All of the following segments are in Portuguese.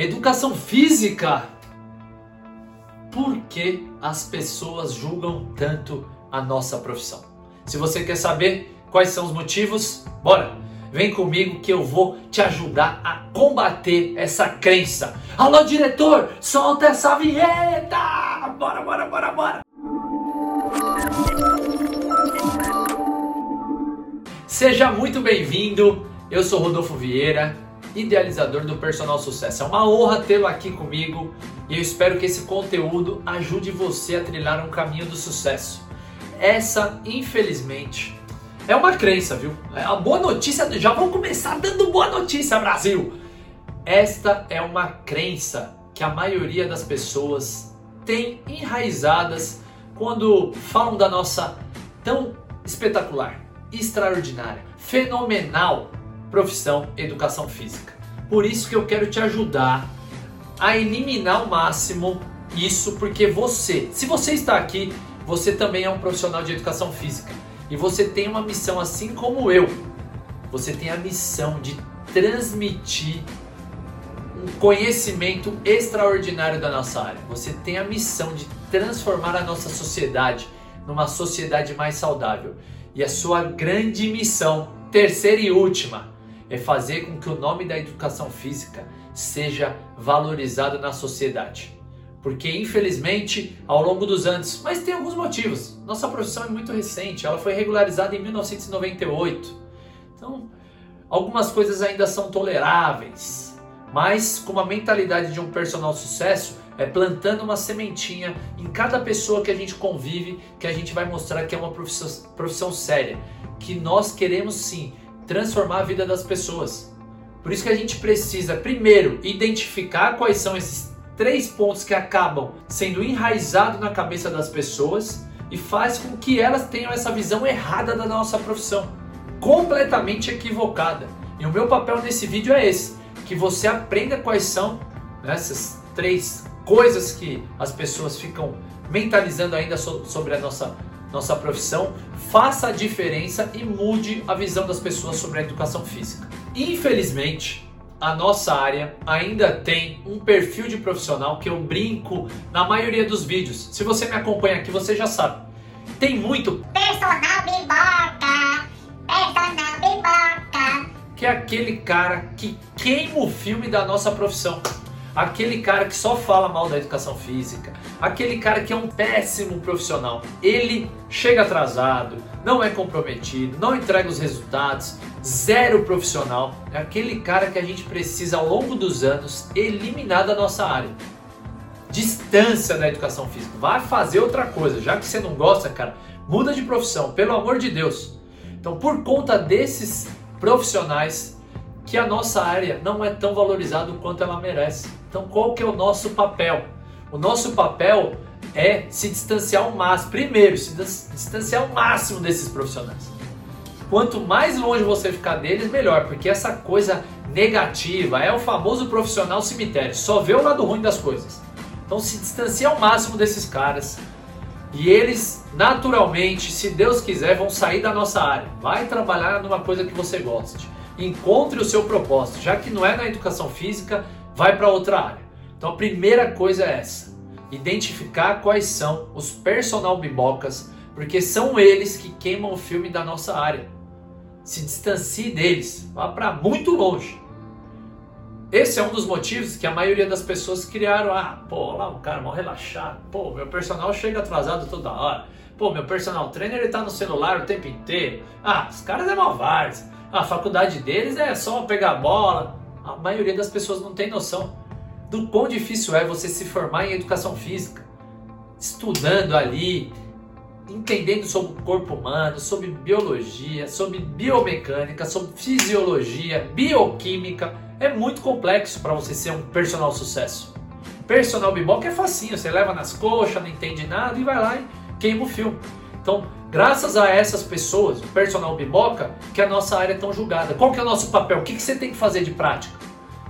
Educação física. Por que as pessoas julgam tanto a nossa profissão? Se você quer saber quais são os motivos, bora! Vem comigo que eu vou te ajudar a combater essa crença. Alô, diretor, solta essa vinheta! Bora, bora, bora, bora! Seja muito bem-vindo. Eu sou Rodolfo Vieira idealizador do Personal Sucesso. É uma honra tê-lo aqui comigo e eu espero que esse conteúdo ajude você a trilhar um caminho do sucesso. Essa, infelizmente, é uma crença, viu? É a boa notícia, já vou começar dando boa notícia, Brasil! Esta é uma crença que a maioria das pessoas tem enraizadas quando falam da nossa tão espetacular, extraordinária, fenomenal profissão educação física. Por isso que eu quero te ajudar a eliminar ao máximo isso, porque você, se você está aqui, você também é um profissional de educação física e você tem uma missão assim como eu. Você tem a missão de transmitir um conhecimento extraordinário da nossa área. Você tem a missão de transformar a nossa sociedade numa sociedade mais saudável. E a sua grande missão, terceira e última, é fazer com que o nome da educação física seja valorizado na sociedade. Porque infelizmente, ao longo dos anos, mas tem alguns motivos. Nossa profissão é muito recente, ela foi regularizada em 1998. Então, algumas coisas ainda são toleráveis, mas com uma mentalidade de um personal sucesso, é plantando uma sementinha em cada pessoa que a gente convive, que a gente vai mostrar que é uma profissão, profissão séria, que nós queremos sim transformar a vida das pessoas. Por isso que a gente precisa, primeiro, identificar quais são esses três pontos que acabam sendo enraizados na cabeça das pessoas e faz com que elas tenham essa visão errada da nossa profissão, completamente equivocada. E o meu papel nesse vídeo é esse, que você aprenda quais são né, essas três coisas que as pessoas ficam mentalizando ainda sobre a nossa nossa profissão, faça a diferença e mude a visão das pessoas sobre a educação física. Infelizmente, a nossa área ainda tem um perfil de profissional que eu brinco na maioria dos vídeos. Se você me acompanha aqui, você já sabe. Tem muito personal biboca, personal biboca, que é aquele cara que queima o filme da nossa profissão aquele cara que só fala mal da educação física, aquele cara que é um péssimo profissional. Ele chega atrasado, não é comprometido, não entrega os resultados, zero profissional. É aquele cara que a gente precisa ao longo dos anos eliminar da nossa área. Distância da educação física. Vai fazer outra coisa, já que você não gosta, cara, muda de profissão, pelo amor de Deus. Então, por conta desses profissionais, que a nossa área não é tão valorizada quanto ela merece. Então, qual que é o nosso papel? O nosso papel é se distanciar ao máximo, primeiro, se distanciar ao máximo desses profissionais. Quanto mais longe você ficar deles, melhor, porque essa coisa negativa é o famoso profissional cemitério, só vê o lado ruim das coisas. Então, se distancia ao máximo desses caras. E eles, naturalmente, se Deus quiser, vão sair da nossa área. Vai trabalhar numa coisa que você goste encontre o seu propósito. Já que não é na educação física, vai para outra área. Então a primeira coisa é essa: identificar quais são os personal bibocas, porque são eles que queimam o filme da nossa área. Se distancie deles, vá para muito longe. Esse é um dos motivos que a maioria das pessoas criaram. Ah, pô, lá o cara mal relaxado. Pô, meu personal chega atrasado toda hora. Pô, meu personal trainer ele tá no celular o tempo inteiro. Ah, os caras é malvados. A faculdade deles é só pegar bola. A maioria das pessoas não tem noção do quão difícil é você se formar em educação física, estudando ali, entendendo sobre o corpo humano, sobre biologia, sobre biomecânica, sobre fisiologia, bioquímica. É muito complexo para você ser um personal sucesso. Personal biboca é facinho, você leva nas coxas, não entende nada e vai lá e queima o filme. Então, graças a essas pessoas, o personal biboca, que a nossa área é tão julgada. Qual que é o nosso papel? O que, que você tem que fazer de prática?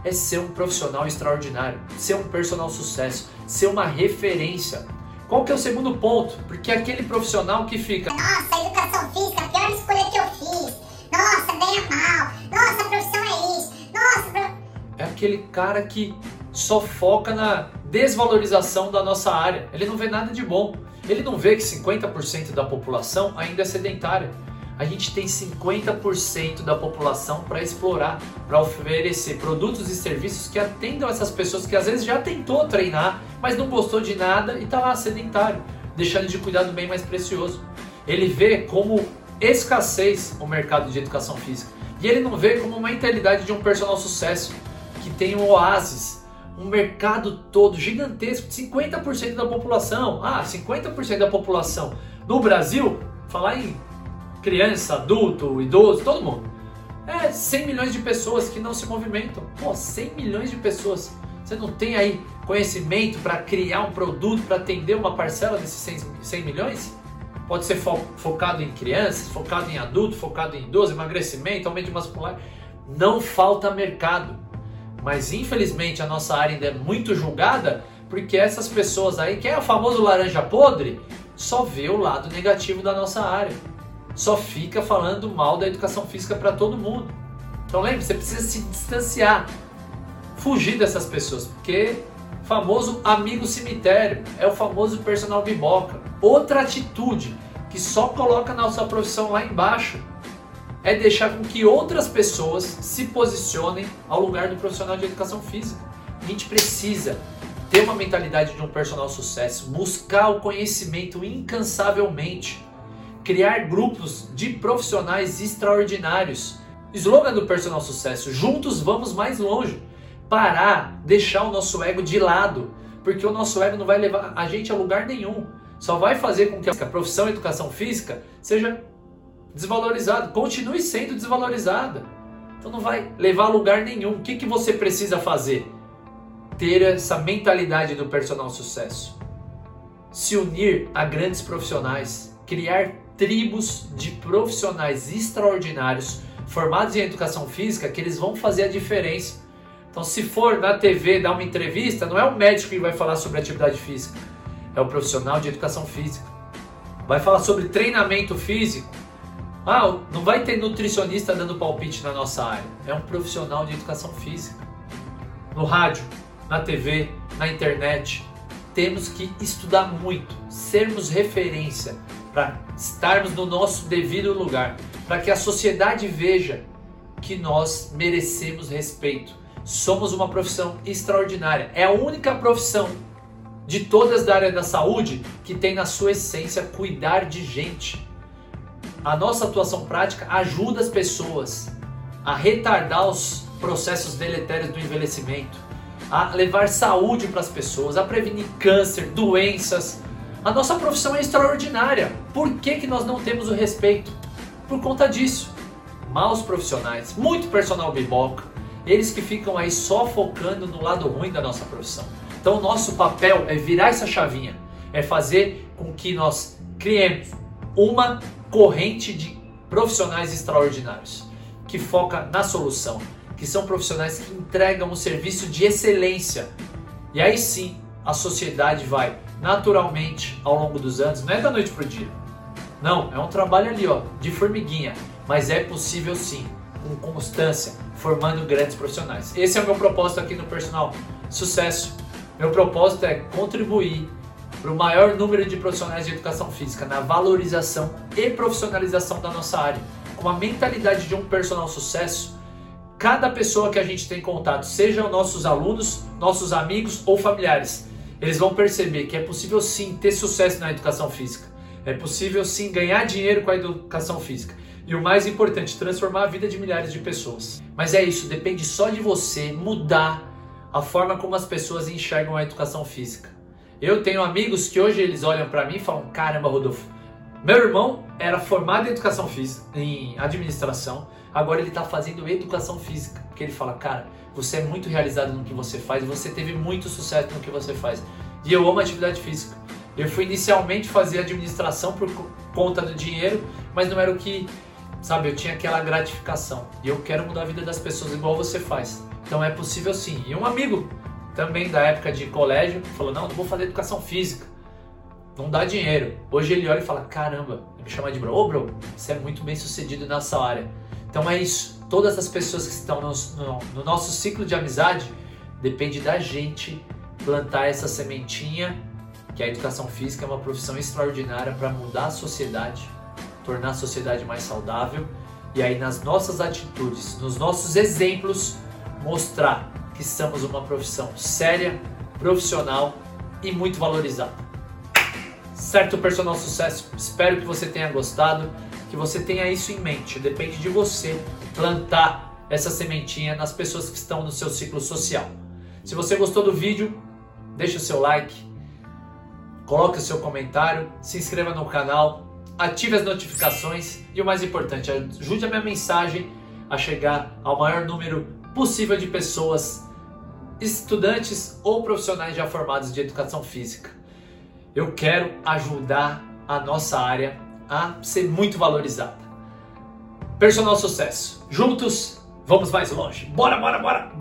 É ser um profissional extraordinário, ser um personal sucesso, ser uma referência. Qual que é o segundo ponto? Porque é aquele profissional que fica Nossa, educação física, a pior escolha que eu fiz. Nossa, ganha mal. Nossa, a profissão é isso. Nossa. É aquele cara que só foca na desvalorização da nossa área. Ele não vê nada de bom. Ele não vê que 50% da população ainda é sedentária. A gente tem 50% da população para explorar, para oferecer produtos e serviços que atendam essas pessoas que às vezes já tentou treinar, mas não gostou de nada e está lá sedentário, deixando de cuidar do bem mais precioso. Ele vê como escassez o mercado de educação física. E ele não vê como uma mentalidade de um personal sucesso que tem um oásis, um mercado todo gigantesco de 50% da população. Ah, 50% da população no Brasil, falar em criança, adulto, idoso, todo mundo. É 100 milhões de pessoas que não se movimentam. Pô, 100 milhões de pessoas. Você não tem aí conhecimento para criar um produto para atender uma parcela desses 100 milhões? Pode ser fo focado em crianças, focado em adulto, focado em idoso, emagrecimento, aumento muscular. Não falta mercado. Mas infelizmente a nossa área ainda é muito julgada porque essas pessoas aí, que é o famoso laranja podre, só vê o lado negativo da nossa área. Só fica falando mal da educação física para todo mundo. Então lembre, você precisa se distanciar, fugir dessas pessoas, porque famoso amigo cemitério, é o famoso personal biboca. Outra atitude que só coloca a nossa profissão lá embaixo é deixar com que outras pessoas se posicionem ao lugar do profissional de educação física. A gente precisa ter uma mentalidade de um personal sucesso, buscar o conhecimento incansavelmente, criar grupos de profissionais extraordinários. Slogan do personal sucesso: juntos vamos mais longe. Parar, deixar o nosso ego de lado, porque o nosso ego não vai levar a gente a lugar nenhum só vai fazer com que a profissão educação física seja desvalorizada, continue sendo desvalorizada. Então não vai levar a lugar nenhum. O que, que você precisa fazer? Ter essa mentalidade do personal sucesso. Se unir a grandes profissionais, criar tribos de profissionais extraordinários formados em educação física que eles vão fazer a diferença. Então, se for na TV dar uma entrevista, não é o médico que vai falar sobre atividade física é o profissional de educação física. Vai falar sobre treinamento físico. Ah, não vai ter nutricionista dando palpite na nossa área. É um profissional de educação física. No rádio, na TV, na internet, temos que estudar muito, sermos referência para estarmos no nosso devido lugar, para que a sociedade veja que nós merecemos respeito. Somos uma profissão extraordinária. É a única profissão de todas da área da saúde que tem na sua essência cuidar de gente. A nossa atuação prática ajuda as pessoas a retardar os processos deletérios do envelhecimento, a levar saúde para as pessoas, a prevenir câncer, doenças. A nossa profissão é extraordinária. Por que, que nós não temos o respeito? Por conta disso. Maus profissionais, muito personal biboca, eles que ficam aí só focando no lado ruim da nossa profissão. Então, nosso papel é virar essa chavinha, é fazer com que nós criemos uma corrente de profissionais extraordinários que foca na solução, que são profissionais que entregam um serviço de excelência. E aí sim, a sociedade vai naturalmente ao longo dos anos, não é da noite para o dia. Não, é um trabalho ali, ó, de formiguinha, mas é possível sim, com constância, formando grandes profissionais. Esse é o meu propósito aqui no Personal Sucesso. Meu propósito é contribuir para o maior número de profissionais de educação física na valorização e profissionalização da nossa área. Com a mentalidade de um personal sucesso, cada pessoa que a gente tem contato, sejam nossos alunos, nossos amigos ou familiares, eles vão perceber que é possível sim ter sucesso na educação física. É possível sim ganhar dinheiro com a educação física. E o mais importante, transformar a vida de milhares de pessoas. Mas é isso, depende só de você mudar a forma como as pessoas enxergam a educação física. Eu tenho amigos que hoje eles olham para mim e falam: caramba, Rodolfo, meu irmão era formado em educação física, em administração, agora ele está fazendo educação física. Porque ele fala: cara, você é muito realizado no que você faz, você teve muito sucesso no que você faz. E eu amo atividade física. Eu fui inicialmente fazer administração por conta do dinheiro, mas não era o que, sabe, eu tinha aquela gratificação. E eu quero mudar a vida das pessoas igual você faz. Então é possível sim. E um amigo também da época de colégio falou: Não, não vou fazer educação física. Não dá dinheiro. Hoje ele olha e fala: Caramba, me chama de bro. Ô, bro, você é muito bem sucedido nessa área. Então é isso. Todas as pessoas que estão no, no, no nosso ciclo de amizade Depende da gente plantar essa sementinha, que a educação física é uma profissão extraordinária para mudar a sociedade, tornar a sociedade mais saudável e aí nas nossas atitudes, nos nossos exemplos, mostrar que somos uma profissão séria, profissional e muito valorizada. Certo, personal sucesso? Espero que você tenha gostado, que você tenha isso em mente. Depende de você plantar essa sementinha nas pessoas que estão no seu ciclo social. Se você gostou do vídeo, deixe o seu like, coloque o seu comentário, se inscreva no canal, ative as notificações e o mais importante, ajude a minha mensagem a chegar ao maior número possível de pessoas, estudantes ou profissionais já formados de educação física. Eu quero ajudar a nossa área a ser muito valorizada. Personal sucesso. Juntos, vamos mais longe. Bora, bora, bora, bora!